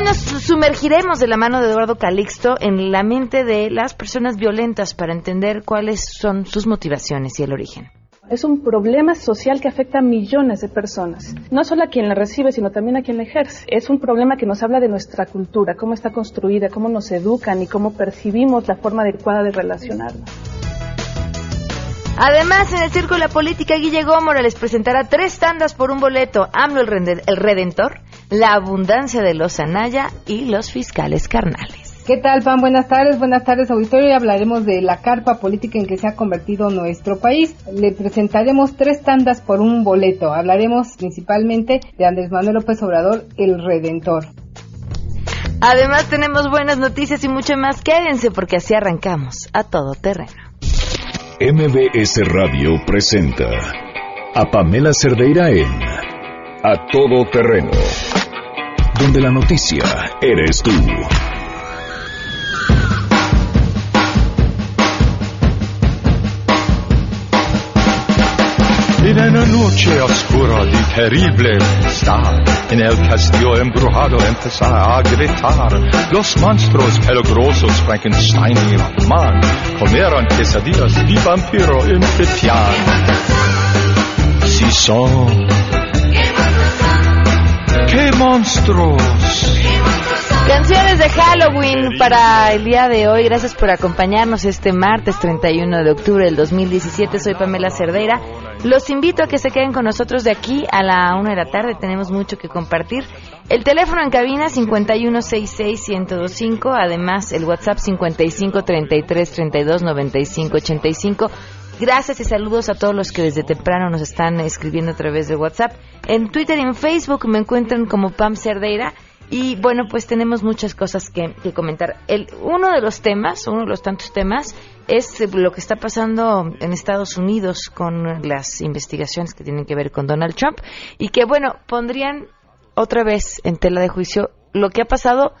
Hoy nos sumergiremos de la mano de Eduardo Calixto en la mente de las personas violentas para entender cuáles son sus motivaciones y el origen. Es un problema social que afecta a millones de personas, no solo a quien la recibe, sino también a quien la ejerce. Es un problema que nos habla de nuestra cultura, cómo está construida, cómo nos educan y cómo percibimos la forma adecuada de relacionarnos. Además, en el Circo de la Política, Guille Gómora les presentará tres tandas por un boleto. AMLO el, el Redentor, La Abundancia de los Anaya y Los Fiscales Carnales. ¿Qué tal, Pan? Buenas tardes, buenas tardes, auditorio. Y hablaremos de la carpa política en que se ha convertido nuestro país. Le presentaremos tres tandas por un boleto. Hablaremos principalmente de Andrés Manuel López Obrador, el Redentor. Además, tenemos buenas noticias y mucho más. Quédense porque así arrancamos a todo terreno. MBS Radio presenta a Pamela Cerdeira en A Todo Terreno, donde la noticia eres tú. En una noche oscura y terrible está en el castillo embrujado empezar a gritar. Los monstruos peligrosos Frankenstein y Batman comieron quesadillas y vampiro en. Si son... ¡Qué monstruos! Canciones de Halloween para el día de hoy. Gracias por acompañarnos este martes 31 de octubre del 2017. Soy Pamela Cerdeira. Los invito a que se queden con nosotros de aquí a la una de la tarde. Tenemos mucho que compartir. El teléfono en cabina 5166-1025. Además, el WhatsApp 5533329585. Gracias y saludos a todos los que desde temprano nos están escribiendo a través de WhatsApp. En Twitter y en Facebook me encuentran como Pam Cerdeira. Y bueno, pues tenemos muchas cosas que, que, comentar. El, uno de los temas, uno de los tantos temas, es lo que está pasando en Estados Unidos con las investigaciones que tienen que ver con Donald Trump y que, bueno, pondrían otra vez en tela de juicio lo que ha pasado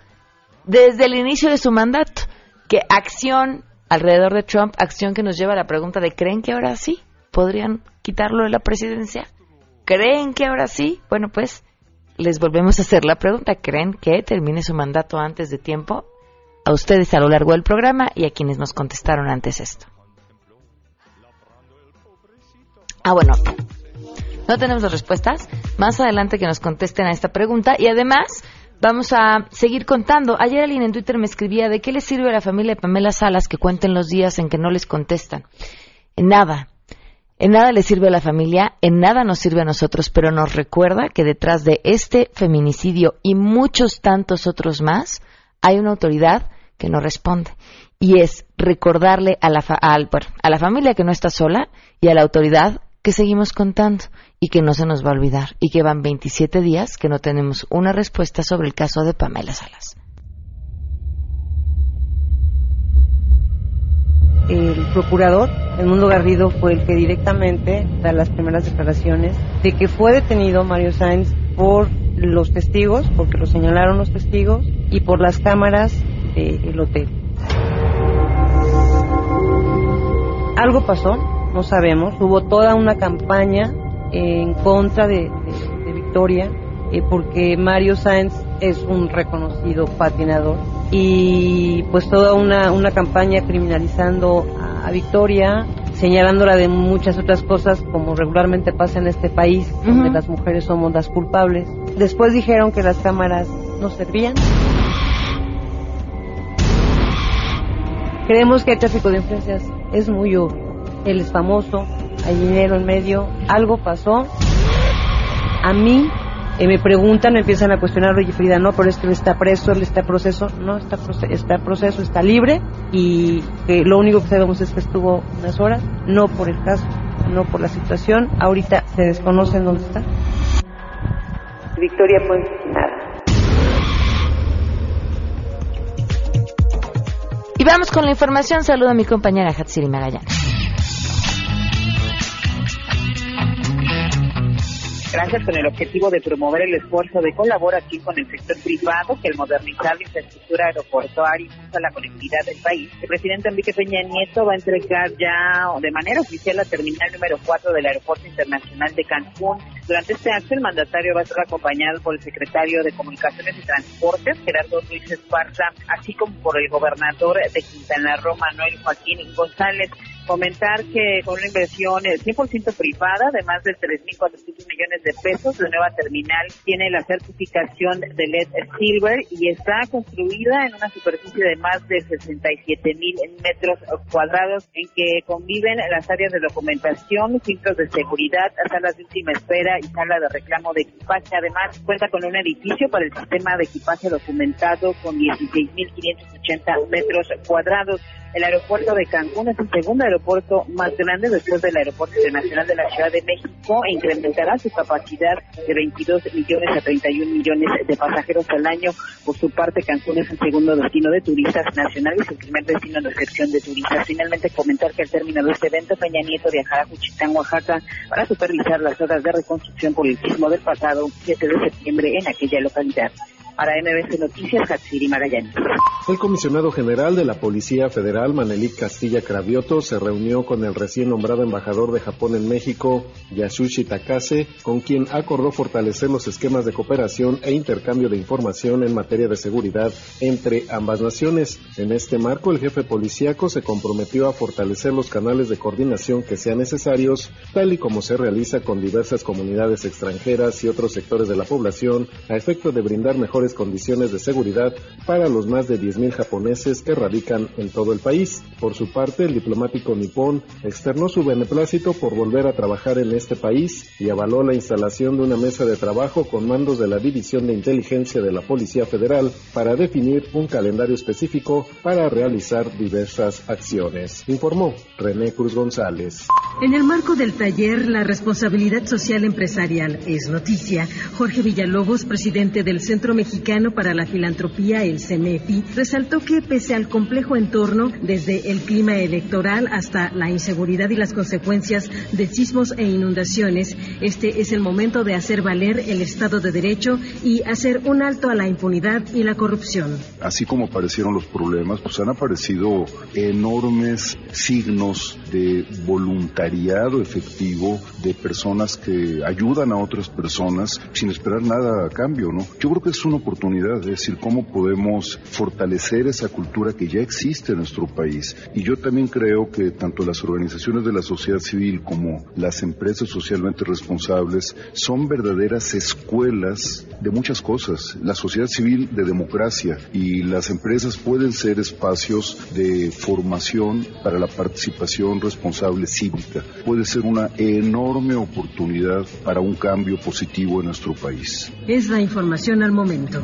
desde el inicio de su mandato, que acción alrededor de Trump, acción que nos lleva a la pregunta de ¿creen que ahora sí podrían quitarlo de la presidencia? ¿Creen que ahora sí? Bueno, pues les volvemos a hacer la pregunta. ¿Creen que termine su mandato antes de tiempo? A ustedes a lo largo del programa y a quienes nos contestaron antes esto. Ah, bueno. No tenemos las respuestas. Más adelante que nos contesten a esta pregunta. Y además, vamos a seguir contando. Ayer alguien en Twitter me escribía de qué le sirve a la familia de Pamela Salas que cuenten los días en que no les contestan. En nada. En nada le sirve a la familia, en nada nos sirve a nosotros, pero nos recuerda que detrás de este feminicidio y muchos tantos otros más hay una autoridad que no responde. Y es recordarle a la, al, bueno, a la familia que no está sola y a la autoridad que seguimos contando y que no se nos va a olvidar y que van 27 días que no tenemos una respuesta sobre el caso de Pamela Salas. el procurador, el Mundo Garrido, fue el que directamente da las primeras declaraciones de que fue detenido Mario Sáenz por los testigos, porque lo señalaron los testigos, y por las cámaras del hotel. Algo pasó, no sabemos, hubo toda una campaña en contra de, de, de Victoria, eh, porque Mario Sáenz es un reconocido patinador y pues toda una, una campaña criminalizando a, a, Victoria, señalándola de muchas otras cosas como regularmente pasa en este país, uh -huh. donde las mujeres somos las culpables. Después dijeron que las cámaras no servían. Creemos que el tráfico de influencias es muy obvio. Él es famoso, hay dinero en medio, algo pasó. A mí eh, me preguntan, me empiezan a cuestionar, oye Frida, no, pero es que él está preso, él está proceso, no, está, está en proceso, está libre y que lo único que sabemos es que estuvo unas horas, no por el caso, no por la situación, ahorita se desconoce en dónde está. Victoria pues nada. Y vamos con la información, saludo a mi compañera Hatsiri Magallanes. Gracias con el objetivo de promover el esfuerzo de colaboración con el sector privado que al modernizar la infraestructura aeroportuaria impulsa la conectividad del país. El presidente Enrique Peña Nieto va a entregar ya de manera oficial la terminal número 4 del Aeropuerto Internacional de Cancún. Durante este acto, el mandatario va a estar acompañado por el secretario de Comunicaciones y Transportes, Gerardo Luis Esparza, así como por el gobernador de Quintana Roo, Manuel Joaquín González. Comentar que con una inversión 100% eh, privada de más de 3.400 millones de pesos, la nueva terminal tiene la certificación de LED Silver y está construida en una superficie de más de 67 mil metros cuadrados en que conviven las áreas de documentación, filtros de seguridad, salas de última espera y sala de reclamo de equipaje. Además, cuenta con un edificio para el sistema de equipaje documentado con 16.580 metros cuadrados. El aeropuerto de Cancún es el segundo aeropuerto más grande después del Aeropuerto Internacional de la Ciudad de México e incrementará su capacidad de 22 millones a 31 millones de pasajeros al año. Por su parte, Cancún es el segundo destino de turistas nacionales y el primer destino de recepción de turistas. Finalmente, comentar que al término de este evento, Peña Nieto viajará a Juchitán, Oaxaca, para supervisar las obras de reconstrucción por el sismo del pasado 7 de septiembre en aquella localidad. Para MBC Noticias, Hatsiri Magallanes. El comisionado general de la Policía Federal, Manelik Castilla Cravioto, se reunió con el recién nombrado embajador de Japón en México, Yasushi Takase, con quien acordó fortalecer los esquemas de cooperación e intercambio de información en materia de seguridad entre ambas naciones. En este marco, el jefe policíaco se comprometió a fortalecer los canales de coordinación que sean necesarios, tal y como se realiza con diversas comunidades extranjeras y otros sectores de la población, a efecto de brindar mejores condiciones de seguridad para los más de 10.000 japoneses que radican en todo el país. Por su parte, el diplomático nipón externó su beneplácito por volver a trabajar en este país y avaló la instalación de una mesa de trabajo con mandos de la División de Inteligencia de la Policía Federal para definir un calendario específico para realizar diversas acciones, informó René Cruz González. En el marco del taller La responsabilidad social empresarial es noticia, Jorge Villalobos, presidente del Centro Mexicano para la Filantropía, el CEMEFI, resaltó que pese al complejo entorno, desde el clima electoral hasta la inseguridad y las consecuencias de sismos e inundaciones, este es el momento de hacer valer el Estado de Derecho y hacer un alto a la impunidad y la corrupción. Así como aparecieron los problemas, pues han aparecido enormes signos de voluntariado efectivo de personas que ayudan a otras personas sin esperar nada a cambio, ¿no? Yo creo que es una oportunidad, es decir, cómo podemos fortalecer esa cultura que ya existe en nuestro país. Y yo también creo que tanto las organizaciones de la sociedad civil como las empresas socialmente responsables son verdaderas escuelas de muchas cosas. La sociedad civil de democracia y las empresas pueden ser espacios de formación para la participación responsable cívica. Puede ser una enorme oportunidad para un cambio positivo en nuestro país. Es la información al momento.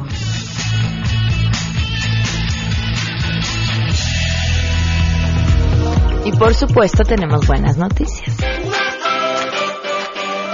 Y por supuesto tenemos buenas noticias.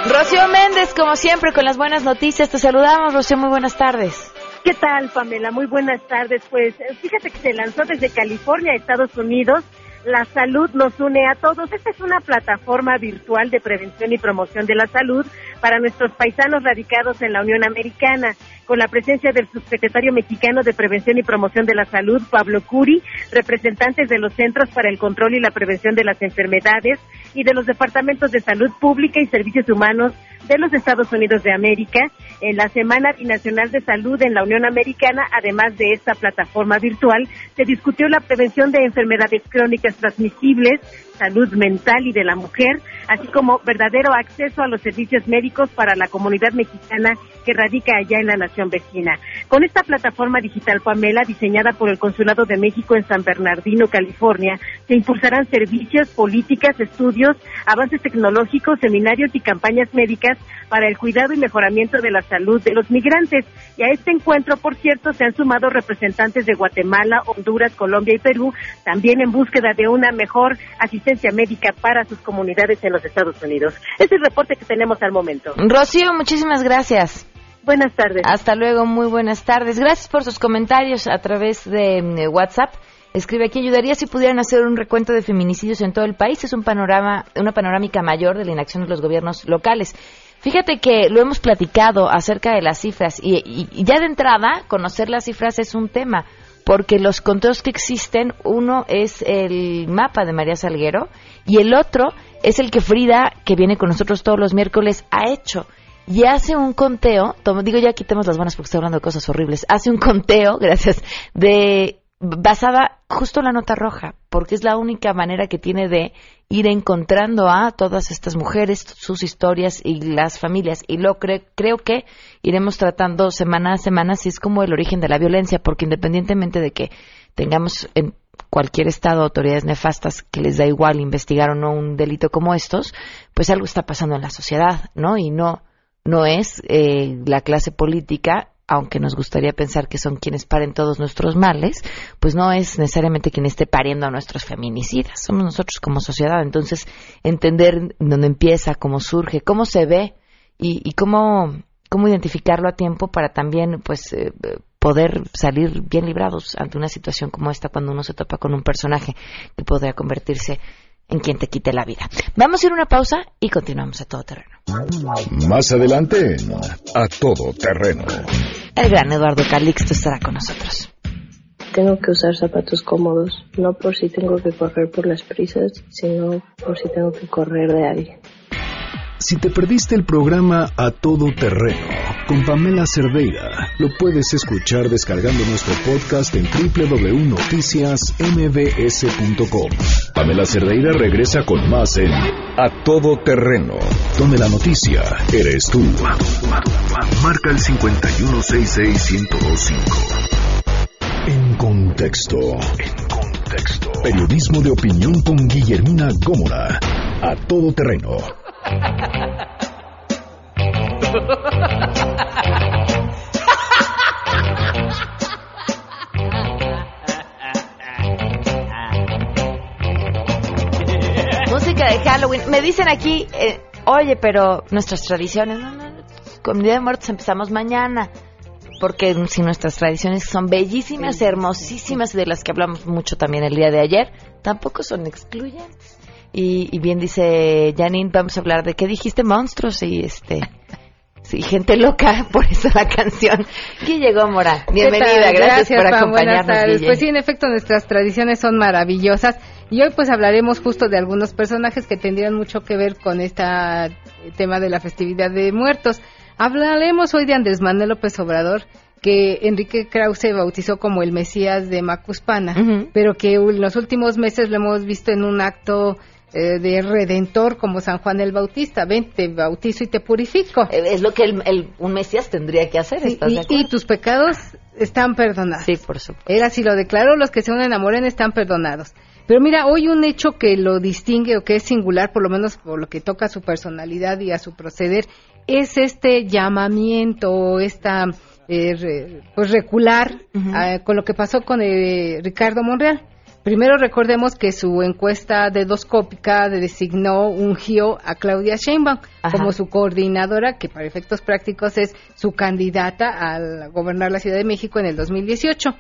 Rocío Méndez, como siempre, con las buenas noticias. Te saludamos, Rocío, muy buenas tardes. ¿Qué tal, Pamela? Muy buenas tardes. Pues fíjate que se lanzó desde California a Estados Unidos la salud nos une a todos. Esta es una plataforma virtual de prevención y promoción de la salud para nuestros paisanos radicados en la Unión Americana, con la presencia del subsecretario mexicano de Prevención y Promoción de la Salud, Pablo Curi, representantes de los Centros para el Control y la Prevención de las Enfermedades y de los Departamentos de Salud Pública y Servicios Humanos de los Estados Unidos de América en la Semana Binacional de Salud en la Unión Americana. Además de esta plataforma virtual, se discutió la prevención de enfermedades crónicas transmisibles, salud mental y de la mujer, así como verdadero acceso a los servicios médicos para la comunidad mexicana que radica allá en la nación vecina. Con esta plataforma digital Pamela, diseñada por el Consulado de México en San Bernardino, California, se impulsarán servicios, políticas, estudios, avances tecnológicos, seminarios y campañas médicas para el cuidado y mejoramiento de la salud de los migrantes. Y a este encuentro, por cierto, se han sumado representantes de Guatemala, Honduras, Colombia y Perú, también en búsqueda de una mejor asistencia médica para sus comunidades en los Estados Unidos. Este es el reporte que tenemos al momento. Rocío, muchísimas gracias. Buenas tardes. Hasta luego, muy buenas tardes. Gracias por sus comentarios a través de mm, WhatsApp. Escribe aquí, ayudaría si pudieran hacer un recuento de feminicidios en todo el país. Es un panorama, una panorámica mayor de la inacción de los gobiernos locales. Fíjate que lo hemos platicado acerca de las cifras y, ya de entrada conocer las cifras es un tema porque los conteos que existen, uno es el mapa de María Salguero y el otro es el que Frida, que viene con nosotros todos los miércoles, ha hecho. Y hace un conteo, digo ya quitemos las buenas porque estoy hablando de cosas horribles, hace un conteo, gracias, de basada justo en la nota roja, porque es la única manera que tiene de ir encontrando a todas estas mujeres, sus historias y las familias. Y lo cre- creo que iremos tratando semana a semana si es como el origen de la violencia, porque independientemente de que tengamos en cualquier estado autoridades nefastas que les da igual investigar o no un delito como estos, pues algo está pasando en la sociedad, ¿no? Y no, no es eh, la clase política, aunque nos gustaría pensar que son quienes paren todos nuestros males, pues no es necesariamente quien esté pariendo a nuestros feminicidas, somos nosotros como sociedad. Entonces, entender dónde empieza, cómo surge, cómo se ve y, y cómo, cómo identificarlo a tiempo para también, pues, eh, poder salir bien librados ante una situación como esta cuando uno se topa con un personaje que podría convertirse en quien te quite la vida. Vamos a ir a una pausa y continuamos a todo terreno. Más adelante A Todo Terreno. El gran Eduardo Calixto estará con nosotros. Tengo que usar zapatos cómodos, no por si tengo que correr por las prisas, sino por si tengo que correr de alguien. Si te perdiste el programa A Todo Terreno con Pamela Cerdeira, lo puedes escuchar descargando nuestro podcast en www.noticiasmbs.com. Pamela Cerdeira regresa con más en A Todo Terreno, donde la noticia eres tú. Marca el 5166125. En contexto. En contexto. Periodismo de opinión con Guillermina Gómora. A Todo Terreno. Música de Halloween. Me dicen aquí, eh, oye, pero nuestras tradiciones, no, no, no, con Día de Muertos empezamos mañana. Porque si nuestras tradiciones son bellísimas, hermosísimas, de las que hablamos mucho también el día de ayer, tampoco son excluyentes. Y, y bien dice Janine, vamos a hablar de qué dijiste, monstruos y este. Sí, gente loca, por eso la canción. ¿Quién llegó, Mora? Bienvenida, gracias, por Pam. Buenas acompañarnos. tardes. Guille. Pues sí, en efecto, nuestras tradiciones son maravillosas. Y hoy pues hablaremos justo de algunos personajes que tendrían mucho que ver con este tema de la festividad de muertos. Hablaremos hoy de Andrés Manuel López Obrador, que Enrique Krause bautizó como el Mesías de Macuspana, pero que en los últimos meses lo hemos visto en un acto eh, de redentor como San Juan el Bautista. Ven, te bautizo y te purifico. Eh, Es lo que el, el- un Mesías tendría que hacer, Sí, ¿estás y, y tus pecados están perdonados. Sí, por supuesto. Él así lo declaró, los que se Morena están perdonados. Pero mira, hoy un hecho que lo distingue o que es singular, por lo menos por lo que toca a su personalidad y a su proceder, es este llamamiento, o esta eh, re- pues recular ah, con lo que pasó con eh, Ricardo Monreal. Primero recordemos que su encuesta dedoscópica designó, ungió a Claudia Sheinbaum Ajá. como su coordinadora, que para efectos prácticos es su candidata a gobernar la Ciudad de México en el 2018.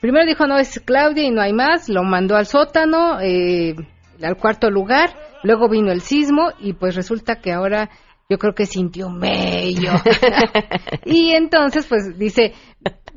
Primero dijo no es Claudia y no hay más, lo mandó al sótano, eh, al cuarto lugar, luego vino el sismo y pues resulta que ahora yo creo que sintió mello. y entonces pues dice,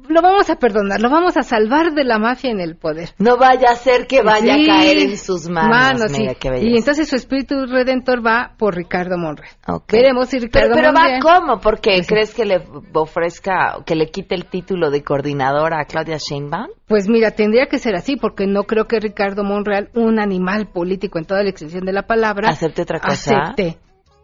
lo vamos a perdonar, lo vamos a salvar de la mafia en el poder. No vaya a ser que vaya Sí, a caer en sus manos. Mira qué. Y entonces su espíritu redentor va por Ricardo Monreal. Veremos si Ricardo Pero, pero va cómo, porque Pues crees que le ofrezca, que le quite el título de coordinadora a Claudia Sheinbaum. Pues mira, tendría que ser así, porque no creo que Ricardo Monreal, un animal político en toda la extensión de la palabra, Acepte otra cosa. acepte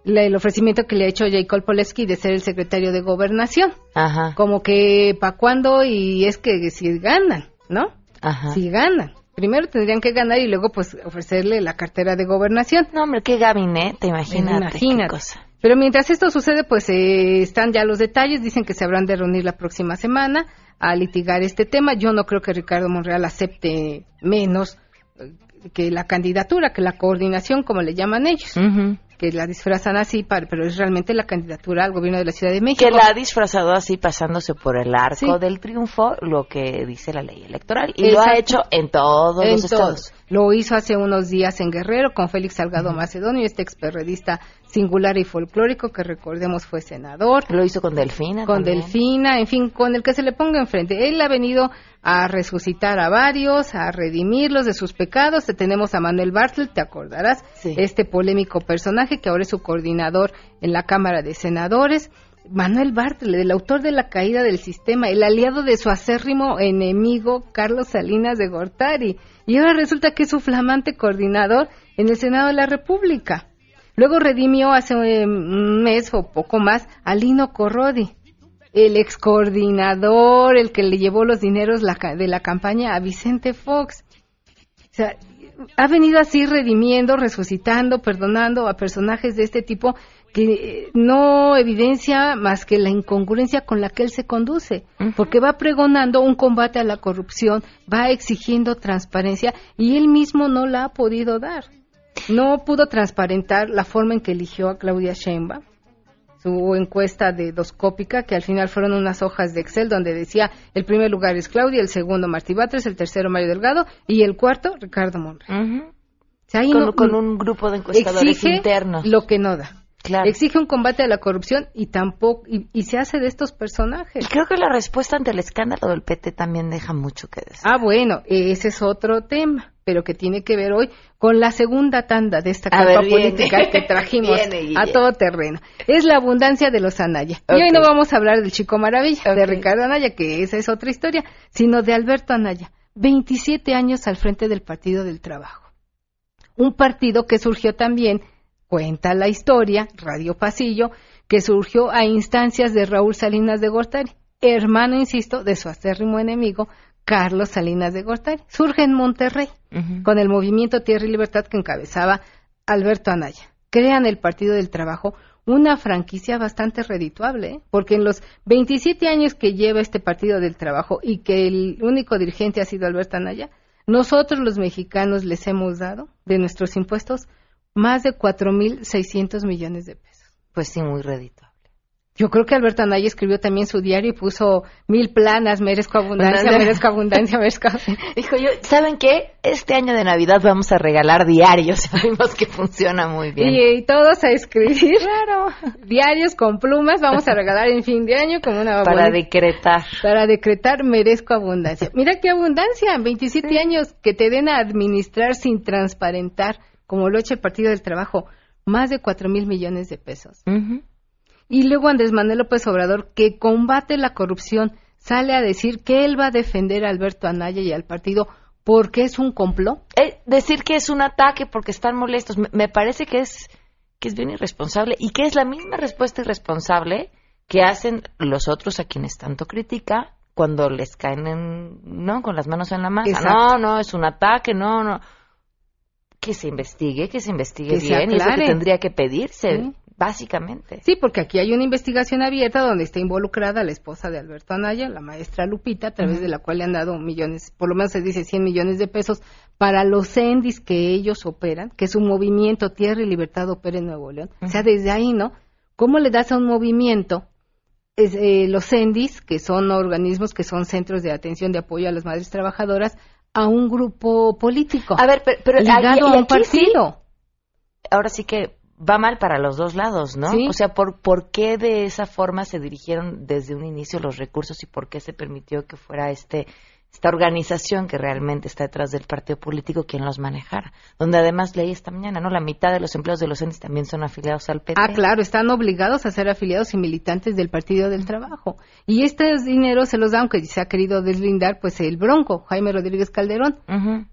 la- el ofrecimiento que le ha hecho Jacob Poleski de ser el secretario de gobernación. Ajá, Como que, ¿pa' cuándo? Y es que si ganan, ¿no? ajá. Si ganan. Primero tendrían que ganar y luego pues ofrecerle la cartera de gobernación. No, hombre, qué gabinete, imagínate. Imagínate. qué cosa. Pero mientras esto sucede, pues eh, están ya los detalles. Dicen que se habrán de reunir la próxima semana a litigar este tema. Yo no creo que Ricardo Monreal acepte menos eh, que la candidatura, que la coordinación, como le llaman ellos, Ujú. Que la disfrazan así, para- pero es realmente la candidatura al gobierno de la Ciudad de México. Que la ha disfrazado así, pasándose por el arco Sí. del triunfo, lo que dice la ley electoral. Y lo ha hecho en todos En los todos. estados. Lo hizo hace unos días en Guerrero con Félix Salgado Macedonio, este experredista singular y folclórico, que recordemos fue senador. Lo hizo con Delfina. Con también. Delfina, en fin, con el que se le ponga enfrente. Él ha venido a resucitar a varios, a redimirlos de sus pecados. Tenemos a Manuel Bartlett, te acordarás, Sí. este polémico personaje que ahora es su coordinador en la Cámara de Senadores. Manuel Bartlett, el autor de la caída del sistema, el aliado de su acérrimo enemigo Carlos Salinas de Gortari. Y ahora resulta que es su flamante coordinador en el Senado de la República. Luego redimió hace eh, un mes o poco más a Lino Corrodi, el ex coordinador, el que le llevó los dineros de la campaña a Vicente Fox. O sea, ha venido así redimiendo, resucitando, perdonando a personajes de este tipo que eh, no evidencia más que la incongruencia con la que él se conduce, porque va pregonando un combate a la corrupción, va exigiendo transparencia y él mismo no la ha podido dar. No pudo transparentar la forma en que eligió a Claudia Sheinbaum, su encuesta de doscópica, que al final fueron unas hojas de Excel donde decía el primer lugar es Claudia, el segundo Martí Batres, el tercero Mario Delgado y el cuarto Ricardo Monreal. O sea, Con, no- con un grupo de encuestadores exige internos. lo que no da. Claro. Exige un combate a la corrupción y tampoco y, y se hace de estos personajes. Y creo que la respuesta ante el escándalo del PT también deja mucho que decir. Ah, bueno, ese es otro tema, pero que tiene que ver hoy con la segunda tanda de esta A carta ver, viene. política que trajimos Viene, a todo terreno. Es la abundancia de los Anaya. Y hoy no vamos a hablar del Chico Maravilla, de. Ricardo Anaya, que esa es otra historia, sino de Alberto Anaya, 27 años al frente del Partido del Trabajo. Un partido que surgió también, cuenta la historia, Radio Pasillo, que surgió a instancias de Raúl Salinas de Gortari, hermano, insisto, de su acérrimo enemigo, Carlos Salinas de Gortari. Surge en Monterrey, con el movimiento Tierra y Libertad que encabezaba Alberto Anaya. Crean el Partido del Trabajo, una franquicia bastante redituable, ¿eh? porque en los 27 años que lleva este Partido del Trabajo y que el único dirigente ha sido Alberto Anaya, nosotros los mexicanos les hemos dado de nuestros impuestos más de 4.600 millones de pesos. Pues sí, muy redito. Yo creo que Alberto Anaya escribió también su diario y puso mil planas, merezco abundancia, merezco abundancia, merezco... Dijo yo, ¿saben qué? Este año de Navidad vamos a regalar diarios. Sabemos que funciona muy bien. Y, y todos a escribir diarios con plumas, vamos a regalar en fin de año como una para decretar. para decretar merezco abundancia. Mira qué abundancia, 27 años que te den a administrar sin transparentar, como lo ha hecho el Partido del Trabajo, más de 4 mil millones de pesos. Ujú. Y luego Andrés Manuel López Obrador, que combate la corrupción, sale a decir que él va a defender a Alberto Anaya y al partido porque es un complot. Eh, decir que es un ataque porque están molestos, me, me parece que es que es bien irresponsable y que es la misma respuesta irresponsable que hacen los otros a quienes tanto critica cuando les caen en, no con las manos en la masa. Exacto. No, no, es un ataque, no, no. Que se investigue, que se investigue Que bien, y es lo que tendría que pedirse, Sí. Básicamente. Sí, porque aquí hay una investigación abierta donde está involucrada la esposa de Alberto Anaya, la maestra Lupita, a través de la cual le han dado millones, por lo menos se dice 100 millones de pesos para los CENDIS que ellos operan, que es un movimiento Tierra y Libertad opera en Nuevo León. O sea, desde ahí, ¿no? ¿Cómo le das a un movimiento es, eh, los CENDIS, que son organismos que son centros de atención de apoyo a las madres trabajadoras, a un grupo político? A ver, pero, pero ligado ahí- y a un aquí sí, partido. ahora sí que va mal para los dos lados, ¿no? Sí. O sea, ¿por, ¿por qué de esa forma se dirigieron desde un inicio los recursos y por qué se permitió que fuera este esta organización que realmente está detrás del partido político quien los manejara? Donde además leí esta mañana, ¿no? La mitad de los empleados de los entes también son afiliados al PT. Ah, claro, están obligados a ser afiliados y militantes del Partido del Trabajo. Y estos dineros se los da, aunque se ha querido deslindar, pues el Bronco, Jaime Rodríguez Calderón,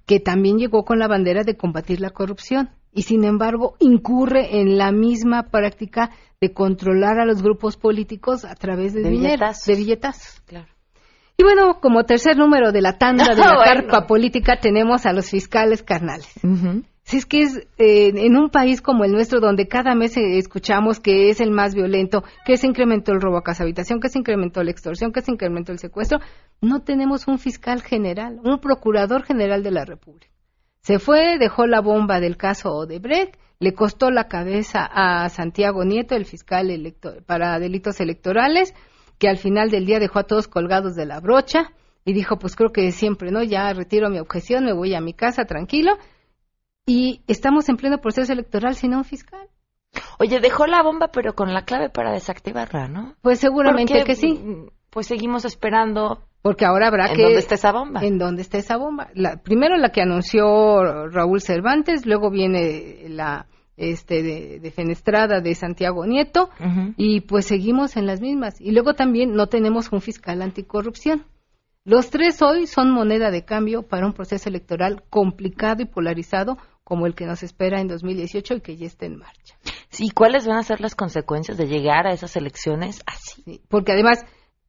que también llegó con la bandera de combatir la corrupción. Y sin embargo, incurre en la misma práctica de controlar a los grupos políticos a través de, De dinero, billetazos. de billetazos. Claro. Y bueno, como tercer número de la tanda de la Bueno. carpa política, tenemos a los fiscales carnales. Ujú. Si es que es eh, en un país como el nuestro, donde cada mes eh, escuchamos que es el más violento, que se incrementó el robo a casa habitación, que se incrementó la extorsión, que se incrementó el secuestro, no tenemos un fiscal general, un procurador general de la República. Se fue, dejó la bomba del caso Odebrecht, le costó la cabeza a Santiago Nieto, el fiscal electo- para delitos electorales, que al final del día dejó a todos colgados de la brocha y dijo, pues creo que siempre, ¿no? Ya retiro mi objeción, me voy a mi casa tranquilo y estamos en pleno proceso electoral sin un fiscal. Oye, dejó la bomba, pero con la clave para desactivarla, ¿no? Pues seguramente Porque, que sí. mm, Pues seguimos esperando. Porque ahora habrá ¿En que... dónde está esa bomba? ¿En dónde está esa bomba? La, primero la que anunció Raúl Cervantes, luego viene la este de, de Fenestrada de Santiago Nieto y pues seguimos en las mismas. Y luego también no tenemos un fiscal anticorrupción. Los tres hoy son moneda de cambio para un proceso electoral complicado y polarizado como el que nos espera en 2018 y que ya está en marcha. Sí, ¿cuáles van a ser las consecuencias de llegar a esas elecciones así? Sí, porque además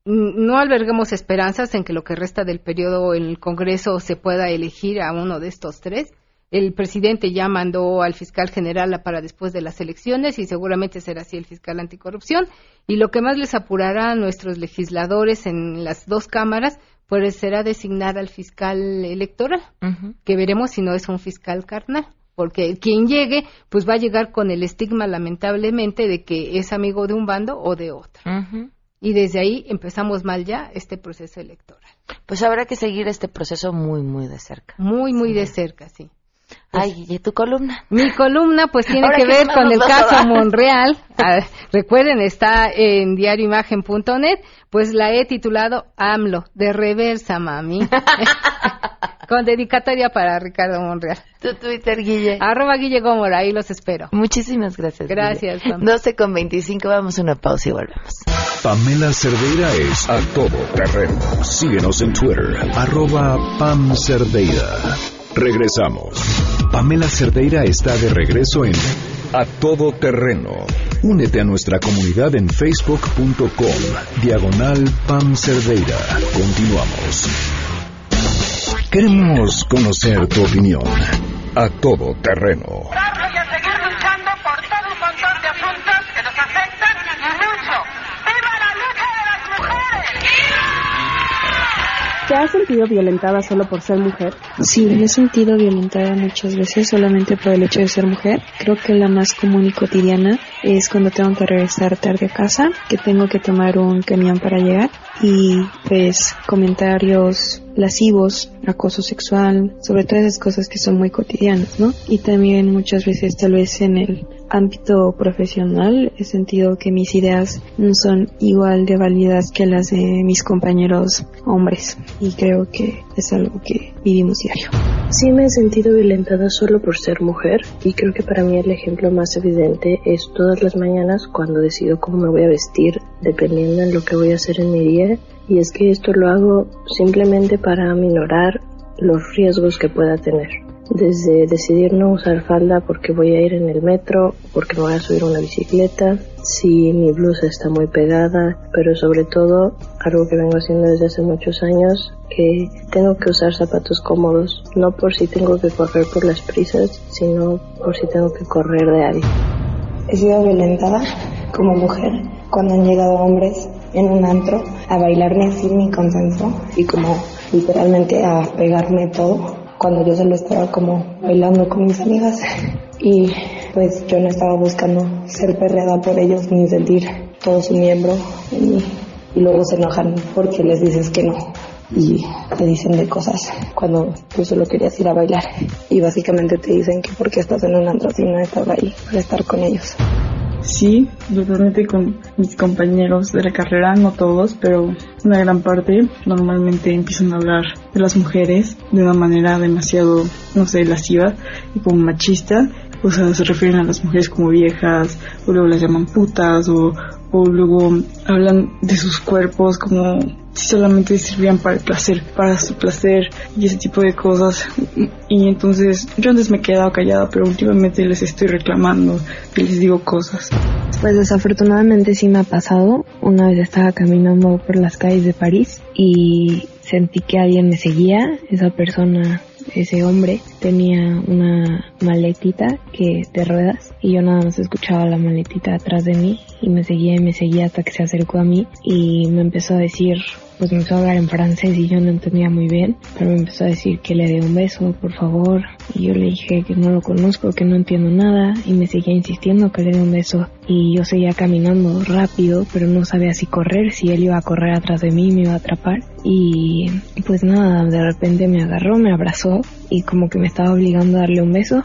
no alberguemos esperanzas en que lo que resta del periodo en el Congreso se pueda elegir a uno de estos tres. El presidente ya mandó al fiscal general para después de las elecciones y seguramente será así el fiscal anticorrupción. Y lo que más les apurará a nuestros legisladores en las dos cámaras pues será designar al fiscal electoral, que veremos si no es un fiscal carnal. Porque quien llegue, pues va a llegar con el estigma, lamentablemente, de que es amigo de un bando o de otro. Y desde ahí empezamos mal ya este proceso electoral. Pues habrá que seguir este proceso muy, muy de cerca. Muy, muy de cerca, sí. Ay, ¿y tu columna? Mi columna pues tiene Ahora que ver con el caso. Monreal. Ah, recuerden, está en diarioimagen.net, pues la he titulado AMLO, de reversa, mami. con dedicatoria para Ricardo Monreal. Tu Twitter, Guille. Arroba Guille Gómora, ahí los espero. Muchísimas gracias. Gracias, Guille. Pam. 12 con 25, vamos a una pausa y volvemos. Pamela Cerdeira es a todo terreno. Síguenos en Twitter, arroba Pam Cerdeira. Regresamos. Pamela Cerdeira está de regreso en A Todo Terreno. Únete a nuestra comunidad en facebook.com, diagonal Pam Cerdeira. Continuamos. Queremos conocer tu opinión. A Todo Terreno. y a seguir luchando por todo un montón de asuntos que nos afectan y mucho. ¡Viva la lucha de las mujeres! ¿Te has sentido violentada solo por ser mujer? Sí, me he sentido violentada muchas veces solamente por el hecho de ser mujer. Creo que la más común y cotidiana es cuando tengo que regresar tarde a casa, que tengo que tomar un camión para llegar y pues comentarios lascivos, acoso sexual, sobre todas esas cosas que son muy cotidianas, ¿no? Y también muchas veces tal vez en el ámbito profesional he sentido que mis ideas no son igual de válidas que las de mis compañeros hombres y creo que es algo que vivimos diario. Sí me he sentido violentada solo por ser mujer y creo que para mí el ejemplo más evidente es todas las mañanas cuando decido cómo me voy a vestir dependiendo en lo que voy a hacer en mi día y es que esto lo hago simplemente para minorar los riesgos que pueda tener. Desde decidir no usar falda porque voy a ir en el metro, porque me voy a subir a una bicicleta, si mi blusa está muy pegada, pero sobre todo algo que vengo haciendo desde hace muchos años, que tengo que usar zapatos cómodos, no por si tengo que correr por las prisas, sino por si tengo que correr de algo. He sido violentada como mujer cuando han llegado hombres en un antro a bailarme sin mi consenso y como literalmente a pegarme todo cuando yo solo estaba como bailando con mis amigas. Y pues yo no estaba buscando ser perreada por ellos ni sentir todo su miembro y luego se enojan porque les dices que no. Y te dicen de cosas cuando tú solo querías ir a bailar. Y básicamente te dicen que porque estás en un antro si no estaba ahí para estar con ellos. Sí, totalmente con mis compañeros de la carrera, no todos, pero una gran parte normalmente empiezan a hablar de las mujeres de una manera demasiado, no sé, lasciva y como machista. O sea, se refieren a las mujeres como viejas, o luego las llaman putas, o, o luego hablan de sus cuerpos como solamente sirvieran para el placer, para su placer y ese tipo de cosas. Y entonces yo antes me he quedado callada, pero últimamente les estoy reclamando y les digo cosas. Pues desafortunadamente sí me ha pasado. Una vez estaba caminando por las calles de París y sentí que alguien me seguía. Esa persona, ese hombre, tenía una maletita que de ruedas y yo nada más escuchaba la maletita atrás de mí y me seguía y me seguía hasta que se acercó a mí y me empezó a decir pues me empezó a hablar en francés y yo no entendía muy bien, pero me empezó a decir que le dé un beso, por favor, y yo le dije que no lo conozco, que no entiendo nada, y me seguía insistiendo que le dé un beso, y yo seguía caminando rápido, pero no sabía si correr, si él iba a correr atrás de mí, me iba a atrapar, y pues nada, de repente me agarró, me abrazó, y como que me estaba obligando a darle un beso,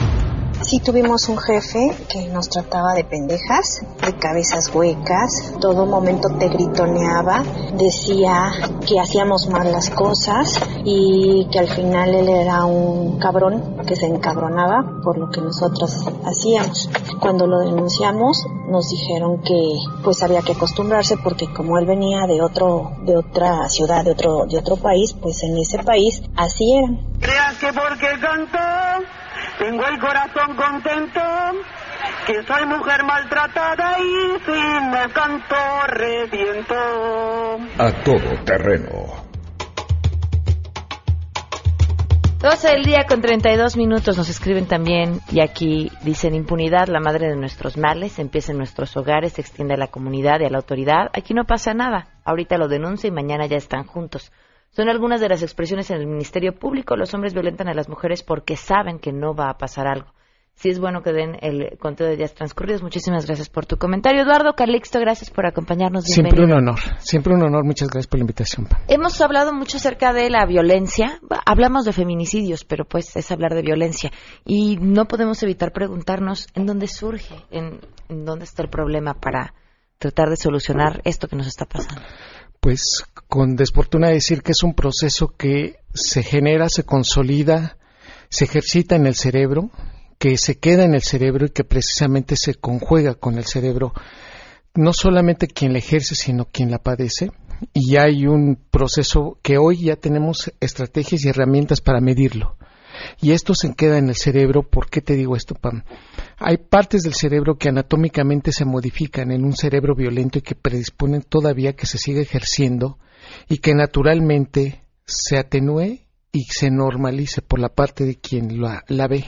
Sí tuvimos un jefe que nos trataba de pendejas, de cabezas huecas, todo momento te gritoneaba, decía que hacíamos mal las cosas y que al final él era un cabrón que se encabronaba por lo que nosotros hacíamos. Cuando lo denunciamos nos dijeron que pues había que acostumbrarse porque como él venía de otro de otra ciudad, de otro de otro país, pues en ese país así eran. Creas que porque tengo el corazón contento, que soy mujer maltratada y si me canto reviento. A todo terreno. 12 del día con 32 minutos nos escriben también y aquí dicen impunidad, la madre de nuestros males, empieza en nuestros hogares, se extiende a la comunidad y a la autoridad. Aquí no pasa nada, ahorita lo denuncia y mañana ya están juntos. Son algunas de las expresiones en el Ministerio Público. Los hombres violentan a las mujeres porque saben que no va a pasar algo. Si es bueno que den el conteo de días transcurridos. Muchísimas gracias por tu comentario. Eduardo Calixto, gracias por acompañarnos. Siempre Bienvenido. un honor, siempre un honor. Muchas gracias por la invitación. Hemos hablado mucho acerca de la violencia. Hablamos de feminicidios, pero pues es hablar de violencia. Y no podemos evitar preguntarnos en dónde surge, en, en dónde está el problema para tratar de solucionar esto que nos está pasando. Pues con desfortuna decir que es un proceso que se genera, se consolida, se ejercita en el cerebro, que se queda en el cerebro y que precisamente se conjuega con el cerebro, no solamente quien la ejerce, sino quien la padece. Y hay un proceso que hoy ya tenemos estrategias y herramientas para medirlo. Y esto se queda en el cerebro. ¿Por qué te digo esto, Pam? Hay partes del cerebro que anatómicamente se modifican en un cerebro violento y que predisponen todavía que se siga ejerciendo y que naturalmente se atenúe y se normalice por la parte de quien la, ve.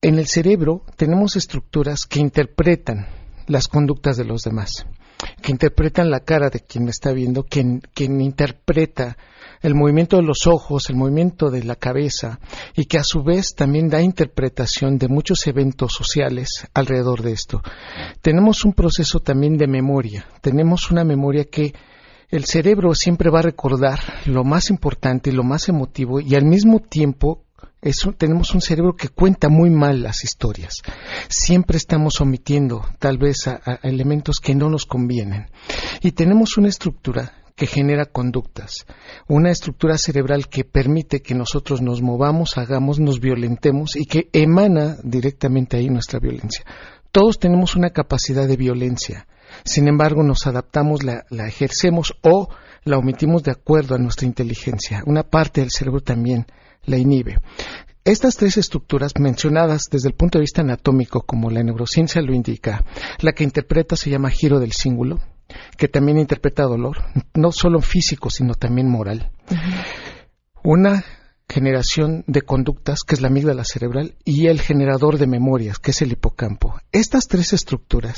En el cerebro tenemos estructuras que interpretan las conductas de los demás, que interpretan la cara de quien me está viendo, quien, quien interpreta el movimiento de los ojos, el movimiento de la cabeza, y que a su vez también da interpretación de muchos eventos sociales alrededor de esto. Tenemos un proceso también de memoria, tenemos una memoria que el cerebro siempre va a recordar lo más importante y lo más emotivo y al mismo tiempo tenemos un cerebro que cuenta muy mal las historias. Siempre estamos omitiendo tal vez a elementos que no nos convienen. Y tenemos una estructura que genera conductas, una estructura cerebral que permite que nosotros nos movamos, hagamos, nos violentemos y que emana directamente ahí nuestra violencia. Todos tenemos una capacidad de violencia. Sin embargo, nos adaptamos, la, la ejercemos o la omitimos de acuerdo a nuestra inteligencia. Una parte del cerebro también la inhibe. Estas tres estructuras mencionadas desde el punto de vista anatómico, como la neurociencia lo indica, la que interpreta se llama giro del cíngulo, que también interpreta dolor, no solo físico, sino también moral. Una generación de conductas, que es la amígdala cerebral, y el generador de memorias, que es el hipocampo. Estas tres estructuras,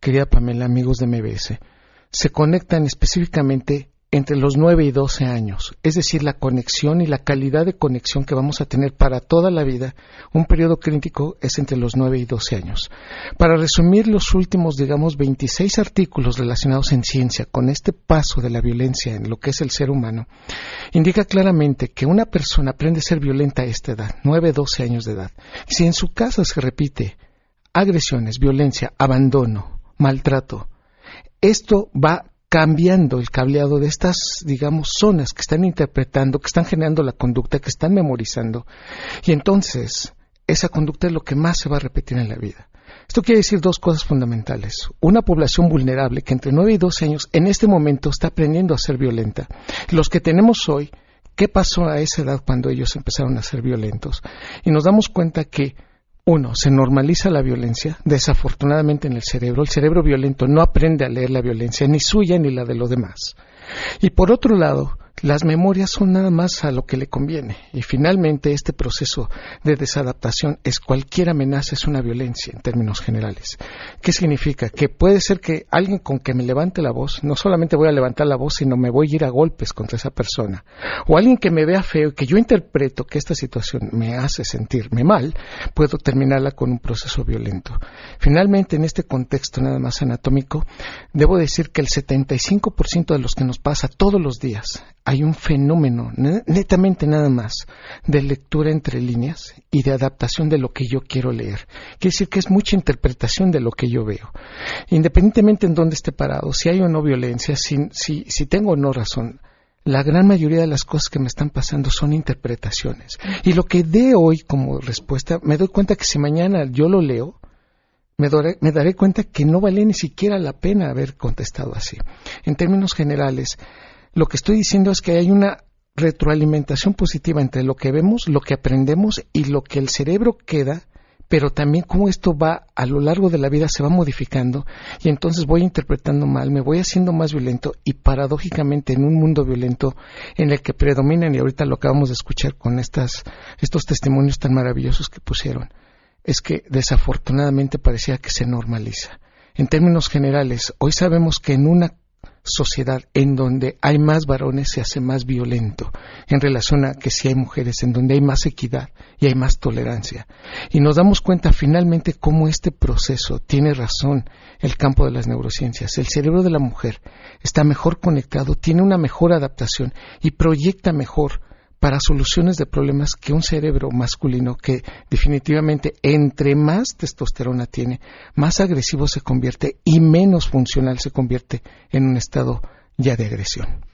querida Pamela, amigos de MBS, se conectan específicamente entre los 9 y 12 años, es decir, la conexión y la calidad de conexión que vamos a tener para toda la vida, un periodo crítico es entre los 9 y 12 años. Para resumir los últimos, digamos, 26 artículos relacionados en ciencia con este paso de la violencia en lo que es el ser humano, indica claramente que una persona aprende a ser violenta a esta edad, 9, 12 años de edad. Si en su casa se repite agresiones, violencia, abandono, maltrato, esto va cambiando el cableado de estas, digamos, zonas que están interpretando, que están generando la conducta, que están memorizando. Y entonces, esa conducta es lo que más se va a repetir en la vida. Esto quiere decir dos cosas fundamentales. Una población vulnerable que entre 9 y 12 años en este momento está aprendiendo a ser violenta. Los que tenemos hoy, ¿qué pasó a esa edad cuando ellos empezaron a ser violentos? Y nos damos cuenta que uno, se normaliza la violencia, desafortunadamente en el cerebro. El cerebro violento no aprende a leer la violencia, ni suya ni la de los demás. Y por otro lado, las memorias son nada más a lo que le conviene. Y finalmente este proceso de desadaptación es cualquier amenaza, es una violencia en términos generales. ¿Qué significa? Que puede ser que alguien con que me levante la voz, no solamente voy a levantar la voz, sino me voy a ir a golpes contra esa persona. O alguien que me vea feo y que yo interpreto que esta situación me hace sentirme mal, puedo terminarla con un proceso violento. Finalmente, en este contexto nada más anatómico, debo decir que el 75% de los que nos pasa todos los días hay un fenómeno, netamente nada más, de lectura entre líneas y de adaptación de lo que yo quiero leer. Quiere decir que es mucha interpretación de lo que yo veo. Independientemente en dónde esté parado, si hay o no violencia, si, tengo o no razón, la gran mayoría de las cosas que me están pasando son interpretaciones. Y lo que dé hoy como respuesta, me doy cuenta que si mañana yo lo leo, me, me, daré cuenta que no vale ni siquiera la pena haber contestado así. En términos generales, lo que estoy diciendo es que hay una retroalimentación positiva entre lo que vemos, lo que aprendemos y lo que el cerebro queda, pero también cómo esto va a lo largo de la vida se va modificando y entonces voy interpretando mal, me voy haciendo más violento y paradójicamente en un mundo violento en el que predominan y ahorita lo acabamos de escuchar con estas estos testimonios tan maravillosos que pusieron es que desafortunadamente parecía que se normaliza. En términos generales, hoy sabemos que en una sociedad en donde hay más varones se hace más violento en relación a que si hay mujeres, en donde hay más equidad y hay más tolerancia. Y nos damos cuenta finalmente cómo este proceso tiene razón el campo de las neurociencias. El cerebro de la mujer está mejor conectado, tiene una mejor adaptación y proyecta mejor para soluciones de problemas que un cerebro masculino que definitivamente entre más testosterona tiene, más agresivo se convierte y menos funcional se convierte en un estado ya de agresión.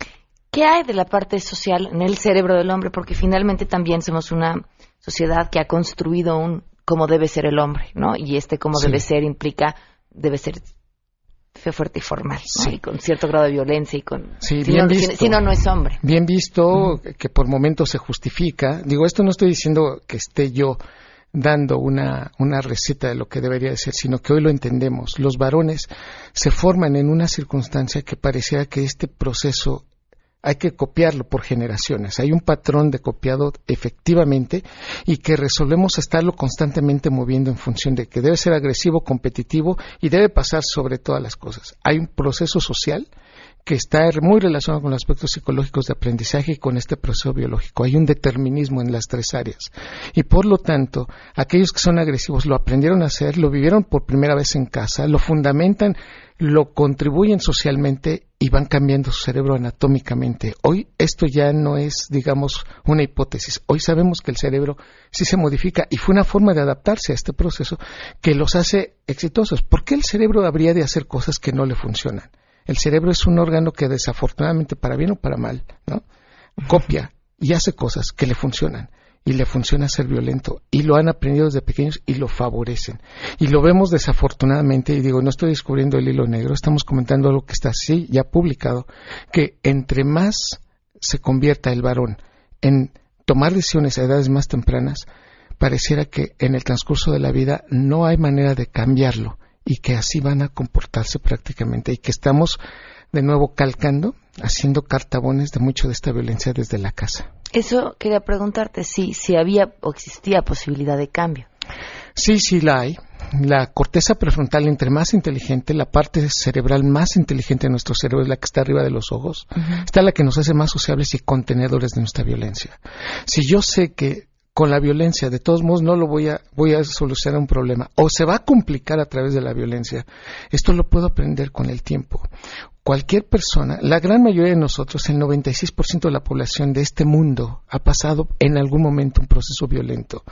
¿Qué hay de la parte social en el cerebro del hombre? Porque finalmente también somos una sociedad que ha construido un cómo debe ser el hombre, ¿no? Y este cómo debe ser implica, debe ser fe fuerte y formal, y con cierto grado de violencia y con si, no, no, es hombre. Bien visto, que por momentos se justifica. Digo, esto no estoy diciendo que esté yo dando una, una receta de lo que debería de ser, sino que hoy lo entendemos. Los varones se forman en una circunstancia que pareciera que este proceso hay que copiarlo por generaciones. Hay un patrón de copiado efectivamente y que resolvemos estarlo constantemente moviendo en función de que debe ser agresivo, competitivo y debe pasar sobre todas las cosas. Hay un proceso social que está muy relacionado con los aspectos psicológicos de aprendizaje y con este proceso biológico. Hay un determinismo en las tres áreas. Y por lo tanto, aquellos que son agresivos lo aprendieron a hacer, lo vivieron por primera vez en casa, lo fundamentan, lo contribuyen socialmente y van cambiando su cerebro anatómicamente. Hoy esto ya no es, digamos, una hipótesis. Hoy sabemos que el cerebro sí se modifica y fue una forma de adaptarse a este proceso que los hace exitosos. ¿Por qué el cerebro habría de hacer cosas que no le funcionan? El cerebro es un órgano que desafortunadamente, para bien o para mal, ¿no? copia y hace cosas que le funcionan y le funciona ser violento y lo han aprendido desde pequeños y lo favorecen. Y lo vemos desafortunadamente, y digo, no estoy descubriendo el hilo negro, estamos comentando algo que está así ya publicado, que entre más se convierta el varón en tomar decisiones a edades más tempranas, pareciera que en el transcurso de la vida no hay manera de cambiarlo y que así van a comportarse prácticamente y que estamos de nuevo calcando, haciendo cartabones de mucho de esta violencia desde la casa. Eso quería preguntarte si, si había o existía posibilidad de cambio. Sí, sí la hay. La corteza prefrontal, entre más inteligente, la parte cerebral más inteligente de nuestro cerebro es la que está arriba de los ojos, está la que nos hace más sociables y contenedores de nuestra violencia. Si yo sé que con la violencia, de todos modos no lo voy a, voy a solucionar un problema, o se va a complicar a través de la violencia. Esto lo puedo aprender con el tiempo. Cualquier persona, la gran mayoría de nosotros, el 96% de la población de este mundo ha pasado en algún momento un proceso violento.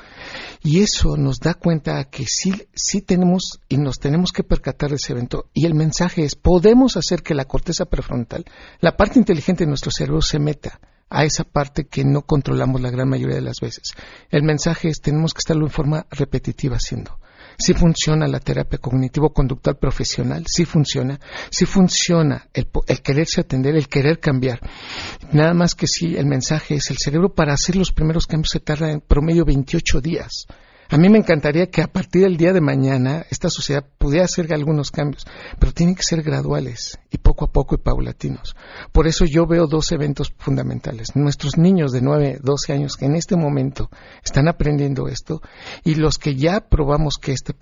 Y eso nos da cuenta que sí, sí tenemos y nos tenemos que percatar de ese evento. Y el mensaje es, podemos hacer que la corteza prefrontal, la parte inteligente de nuestro cerebro, se meta a esa parte que no controlamos la gran mayoría de las veces. El mensaje es tenemos que estarlo en forma repetitiva haciendo. Si funciona la terapia cognitivo-conductual profesional, si funciona, si funciona el, el, quererse atender, el querer cambiar. Nada más que si el mensaje es el cerebro para hacer los primeros cambios se tarda en promedio 28 días. A mí me encantaría que a partir del día de mañana esta sociedad pudiera hacer algunos cambios, pero tienen que ser graduales y poco a poco y paulatinos. Por eso yo veo dos eventos fundamentales. Nuestros niños de 9, 12 años que en este momento están aprendiendo esto y los que ya probamos que este,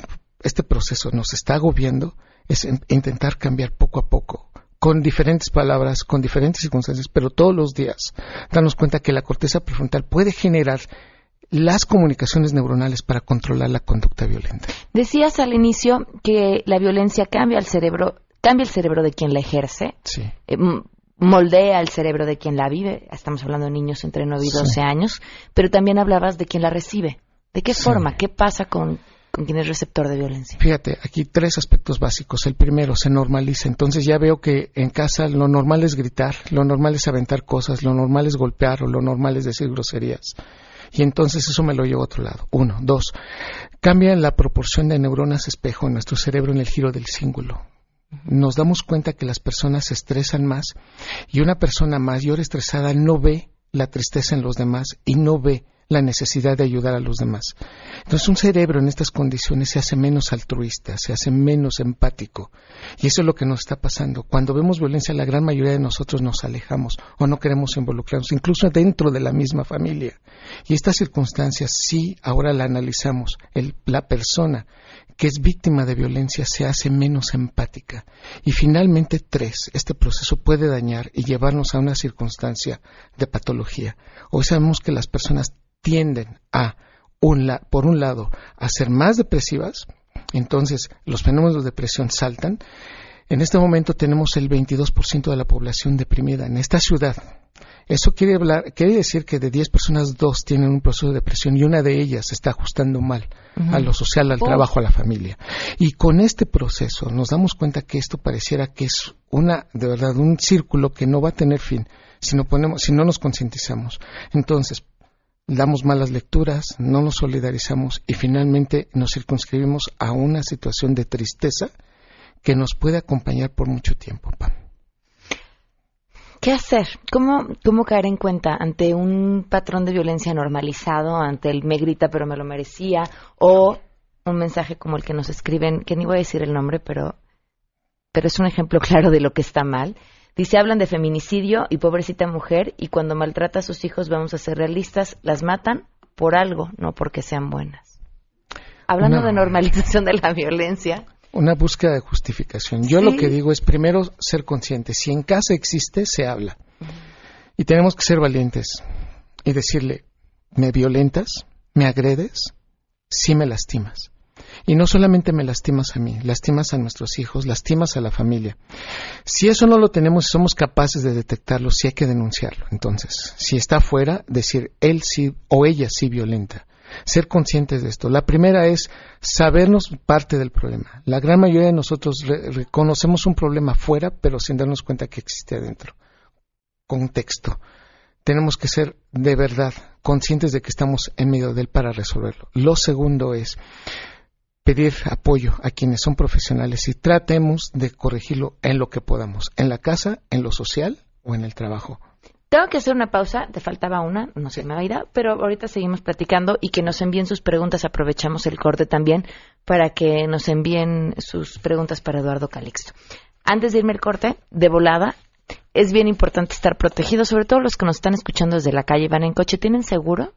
este proceso nos está agobiando es intentar cambiar poco a poco con diferentes palabras, con diferentes circunstancias, pero todos los días darnos cuenta que la corteza prefrontal puede generar las comunicaciones neuronales para controlar la conducta violenta. Decías al inicio que la violencia cambia el cerebro, cambia el cerebro de quien la ejerce. Sí. Eh, moldea el cerebro de quien la vive. Estamos hablando de niños entre 9 y 12 años, pero también hablabas de quien la recibe. ¿De qué forma? ¿Qué pasa con, con quien es receptor de violencia? Fíjate, aquí tres aspectos básicos. El primero, se normaliza. Entonces ya veo que en casa lo normal es gritar, lo normal es aventar cosas, lo normal es golpear o lo normal es decir groserías. Y entonces eso me lo llevo a otro lado. Uno. Dos, cambia la proporción de neuronas espejo en nuestro cerebro en el giro del cíngulo. Nos damos cuenta que las personas se estresan más y una persona mayor estresada no ve la tristeza en los demás y no ve la necesidad de ayudar a los demás. Entonces un cerebro en estas condiciones se hace menos altruista, se hace menos empático. Y eso es lo que nos está pasando. Cuando vemos violencia, la gran mayoría de nosotros nos alejamos o no queremos involucrarnos, incluso dentro de la misma familia. Y estas circunstancias, sí, ahora la analizamos. la persona que es víctima de violencia se hace menos empática. Y finalmente, tres, este proceso puede dañar y llevarnos a una circunstancia de patología. Hoy sabemos que las personas tienden a, por un lado, a ser más depresivas, entonces los fenómenos de depresión saltan. En este momento tenemos el 22% de la población deprimida en esta ciudad. Eso quiere, hablar, quiere decir que de 10 personas, dos tienen un proceso de depresión y una de ellas se está ajustando mal a lo social, al trabajo, a la familia. Y con este proceso nos damos cuenta que esto pareciera que es una, de verdad, un círculo que no va a tener fin si no, ponemos, si no nos concientizamos. Entonces, damos malas lecturas, no nos solidarizamos y finalmente nos circunscribimos a una situación de tristeza que nos puede acompañar por mucho tiempo. ¿Qué hacer? ¿Cómo, ¿Cómo caer en cuenta ante un patrón de violencia normalizado, ante el me grita pero me lo merecía, o un mensaje como el que nos escriben, que ni voy a decir el nombre, pero, pero es un ejemplo claro de lo que está mal? Dice, hablan de feminicidio y pobrecita mujer, y cuando maltrata a sus hijos, vamos a ser realistas, las matan por algo, no porque sean buenas. Hablando de normalización de la violencia. Una búsqueda de justificación. Yo lo que digo es primero ser consciente. Si en casa existe, se habla. Y tenemos que ser valientes y decirle, ¿me violentas? ¿Me agredes? Sí me lastimas. Y no solamente me lastimas a mí, lastimas a nuestros hijos, lastimas a la familia. Si eso no lo tenemos, somos capaces de detectarlo, sí hay que denunciarlo. Entonces, si está fuera, decir él sí o ella sí violenta. Ser conscientes de esto. La primera es sabernos parte del problema. La gran mayoría de nosotros reconocemos un problema fuera, pero sin darnos cuenta que existe adentro. Contexto tenemos que ser de verdad conscientes de que estamos en medio de él para resolverlo. Lo segundo es pedir apoyo a quienes son profesionales y tratemos de corregirlo en lo que podamos, en la casa, en lo social o en el trabajo. Tengo que hacer una pausa, te faltaba una, no sé, me va a ir, pero ahorita seguimos platicando y que nos envíen sus preguntas, aprovechamos el corte también para que nos envíen sus preguntas para Eduardo Calixto. Antes de irme el corte, de volada, es bien importante estar protegidos, sobre todo los que nos están escuchando desde la calle, van en coche, ¿tienen seguro?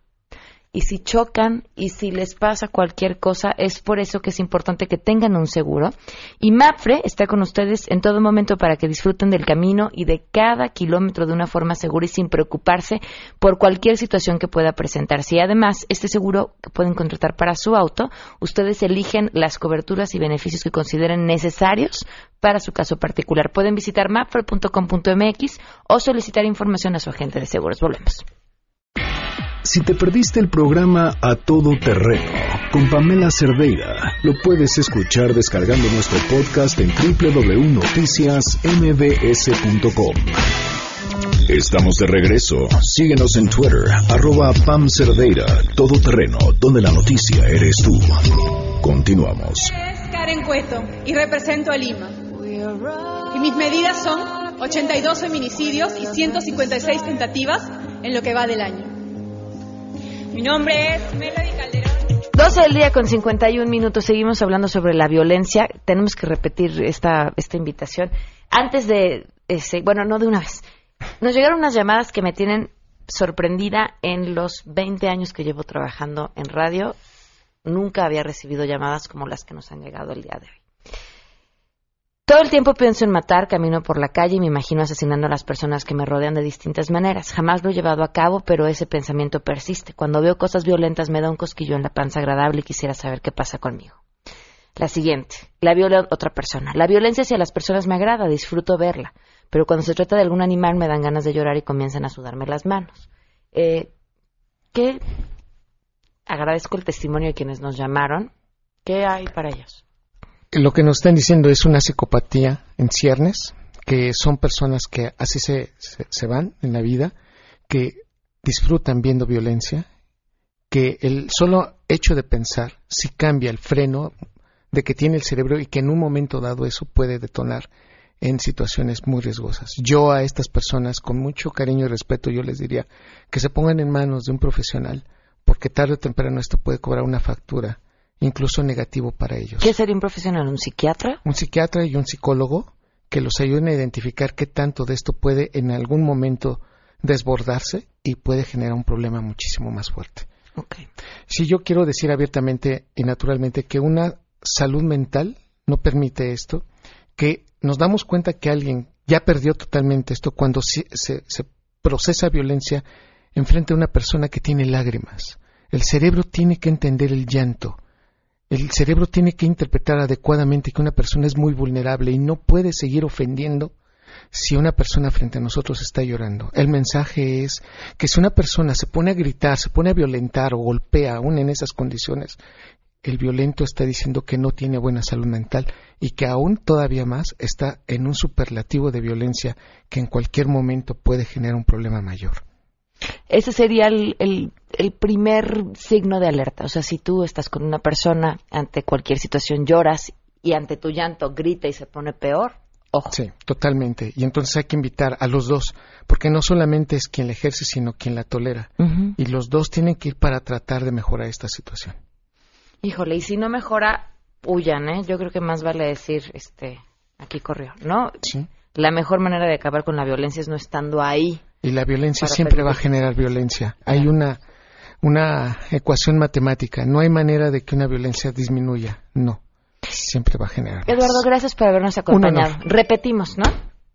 Y si chocan y si les pasa cualquier cosa, es por eso que es importante que tengan un seguro. Y MAPFRE está con ustedes en todo momento para que disfruten del camino y de cada kilómetro de una forma segura y sin preocuparse por cualquier situación que pueda presentarse. Y además, este seguro que pueden contratar para su auto, ustedes eligen las coberturas y beneficios que consideren necesarios para su caso particular. Pueden visitar mapfre.com.mx o solicitar información a su agente de seguros. Volvemos. Si te perdiste el programa A Todo Terreno con Pamela Cerdeira, lo puedes escuchar descargando nuestro podcast en www.noticiasmbs.com. Estamos de regreso. Síguenos en Twitter, arroba Pam Cerdeira, Todo Terreno, donde la noticia eres tú. Continuamos. Es Karen Cueto y represento a Lima. Y mis medidas son 82 feminicidios y 156 tentativas en lo que va del año. Mi nombre es Melody Calderón. 12 del día con 51 minutos. Seguimos hablando sobre la violencia. Tenemos que repetir esta, esta invitación. Antes de, ese, bueno, no de una vez. Nos llegaron unas llamadas que me tienen sorprendida en los 20 años que llevo trabajando en radio. Nunca había recibido llamadas como las que nos han llegado el día de hoy. Todo el tiempo pienso en matar, camino por la calle y me imagino asesinando a las personas que me rodean de distintas maneras. Jamás lo he llevado a cabo, pero ese pensamiento persiste. Cuando veo cosas violentas me da un cosquillo en la panza agradable y quisiera saber qué pasa conmigo. La siguiente, la viola otra persona. La violencia hacia las personas me agrada, disfruto verla, pero cuando se trata de algún animal me dan ganas de llorar y comienzan a sudarme las manos. Eh, ¿Qué? Agradezco el testimonio de quienes nos llamaron. ¿Qué hay para ellos? Lo que nos están diciendo es una psicopatía en ciernes, que son personas que así se, se, se van en la vida, que disfrutan viendo violencia, que el solo hecho de pensar si cambia el freno de que tiene el cerebro y que en un momento dado eso puede detonar en situaciones muy riesgosas. Yo a estas personas, con mucho cariño y respeto, yo les diría que se pongan en manos de un profesional, porque tarde o temprano esto puede cobrar una factura, incluso negativo para ellos. ¿Qué sería un profesional? ¿Un psiquiatra? Un psiquiatra y un psicólogo que los ayuden a identificar qué tanto de esto puede en algún momento desbordarse y puede generar un problema muchísimo más fuerte. Okay. Si yo quiero decir abiertamente y naturalmente que una salud mental no permite esto, que nos damos cuenta que alguien ya perdió totalmente esto cuando se, se, se procesa violencia enfrente a una persona que tiene lágrimas. El cerebro tiene que entender el llanto. El cerebro tiene que interpretar adecuadamente que una persona es muy vulnerable y no puede seguir ofendiendo si una persona frente a nosotros está llorando. El mensaje es que si una persona se pone a gritar, se pone a violentar o golpea aún en esas condiciones, el violento está diciendo que no tiene buena salud mental y que aún todavía más está en un superlativo de violencia que en cualquier momento puede generar un problema mayor. Ese sería el, el, el, primer signo de alerta. O sea, si tú estás con una persona, ante cualquier situación lloras y ante tu llanto grita y se pone peor, ojo. Sí, totalmente. Y entonces hay que invitar a los dos, porque no solamente es quien la ejerce, sino quien la tolera. Uh -huh. Y los dos tienen que ir para tratar de mejorar esta situación. Híjole, y si no mejora, huyan, ¿eh? Yo creo que más vale decir, este, aquí corrió, ¿no? Sí. La mejor manera de acabar con la violencia es no estando ahí. Y la violencia siempre va a generar violencia. Hay una, una ecuación matemática. No hay manera de que una violencia disminuya. No. Siempre va a generar. Eduardo, gracias por habernos acompañado. Repetimos, ¿no?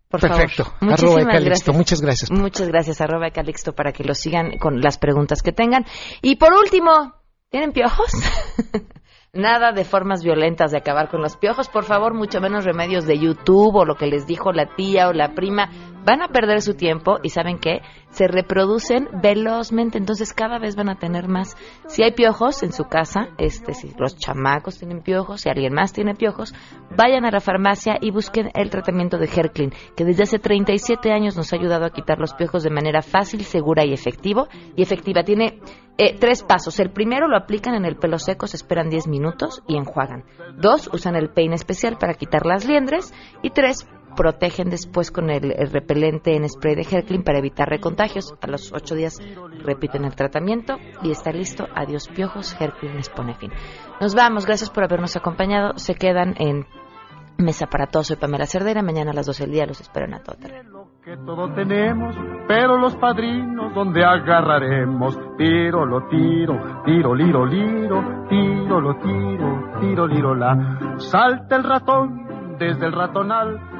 Por Perfecto. Favor. Muchísimas arroba Calixto. gracias. Muchas gracias. Muchas gracias, arroba Calixto, para que lo sigan con las preguntas que tengan. Y por último, ¿tienen piojos? Nada de formas violentas de acabar con los piojos, por favor, mucho menos remedios de YouTube o lo que les dijo la tía o la prima. Van a perder su tiempo y saben qué, se reproducen velozmente, entonces cada vez van a tener más. Si hay piojos en su casa, este, si los chamacos tienen piojos, si alguien más tiene piojos, vayan a la farmacia y busquen el tratamiento de Herclin, que desde hace 37 años nos ha ayudado a quitar los piojos de manera fácil, segura y efectivo. Y efectiva, tiene eh, tres pasos. El primero lo aplican en el pelo seco, se esperan 10 minutos y enjuagan. Dos, usan el peine especial para quitar las liendres. Y tres, protegen después con el, el, repelente en spray de Herclin para evitar recontagios. A los ocho días repiten el tratamiento y está listo. Adiós piojos, Herclin les pone fin. Nos vamos, gracias por habernos acompañado. Se quedan en Mesa para Todos. Soy Pamela Cerdera. Mañana a las 12 del día los espero en a todo Que todo tenemos, pero los padrinos, donde agarraremos? Tiro, lo tiro, tiro, liro, liro, tiro, lo tiro, tiro, liro, la. Salta el ratón desde el ratonal